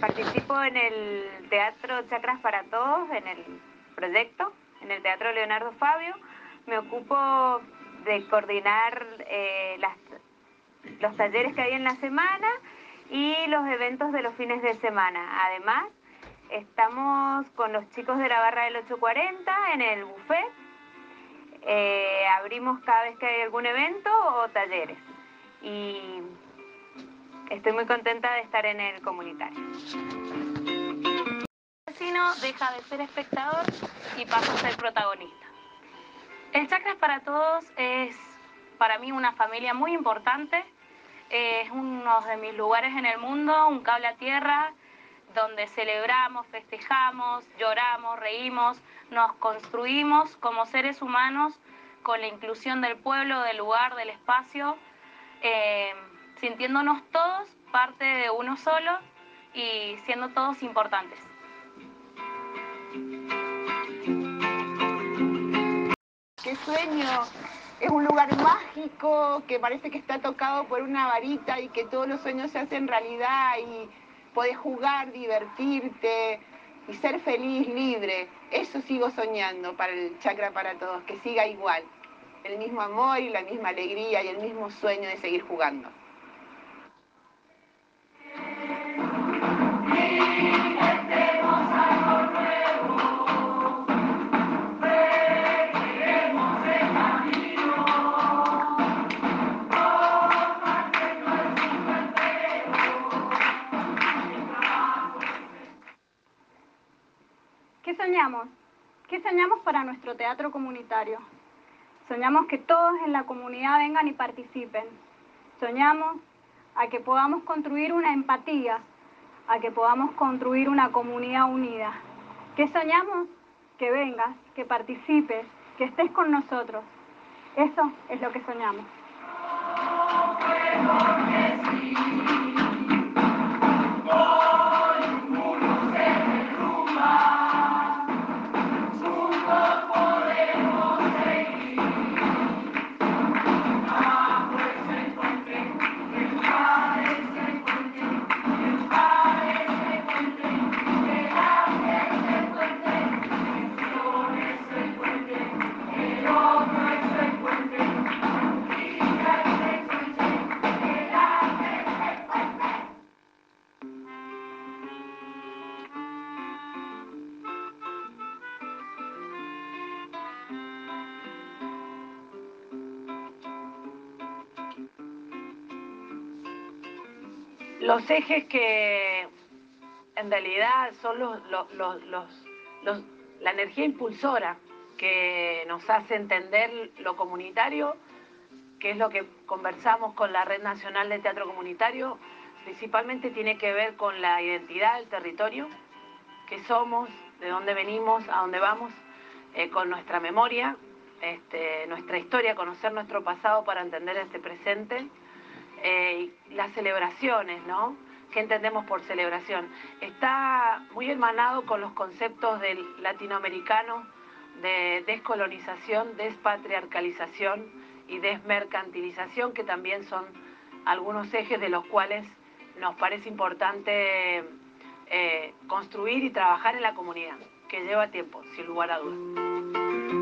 Participo en el Teatro Chacras para Todos, en el proyecto, en el Teatro Leonardo Fabio. Me ocupo de coordinar eh, los talleres que hay en la semana y los eventos de los fines de semana. Además, estamos con los chicos de la barra del 840 en el buffet. Eh, abrimos cada vez que hay algún evento o talleres. Y estoy muy contenta de estar en el comunitario. El vecino deja de ser espectador y pasa a ser protagonista. El Chakras para Todos es para mí una familia muy importante. Es uno de mis lugares en el mundo, un cable a tierra, donde celebramos, festejamos, lloramos, reímos, nos construimos como seres humanos con la inclusión del pueblo, del lugar, del espacio, eh, sintiéndonos todos parte de uno solo y siendo todos importantes. qué sueño. Es un lugar mágico que parece que está tocado por una varita y que todos los sueños se hacen realidad y podés jugar, divertirte y ser feliz, libre. Eso sigo soñando para el chakra para todos, que siga igual. El mismo amor y la misma alegría y el mismo sueño de seguir jugando. Soñamos? ¿Qué soñamos para nuestro teatro comunitario? Soñamos que todos en la comunidad vengan y participen. Soñamos a que podamos construir una empatía, a que podamos construir una comunidad unida. ¿Qué soñamos? Que vengas, que participes, que estés con nosotros. Eso es lo que soñamos. Los ejes que en realidad son la energía impulsora que nos hace entender lo comunitario, que es lo que conversamos con la Red Nacional de Teatro Comunitario, principalmente tiene que ver con la identidad del territorio, qué somos, de dónde venimos, a dónde vamos, eh, con nuestra memoria, este, nuestra historia, conocer nuestro pasado para entender este presente eh, las celebraciones, ¿no? ¿Qué entendemos por celebración? Está muy hermanado con los conceptos del latinoamericano de descolonización, despatriarcalización y desmercantilización, que también son algunos ejes de los cuales nos parece importante eh, construir y trabajar en la comunidad, que lleva tiempo, sin lugar a dudas.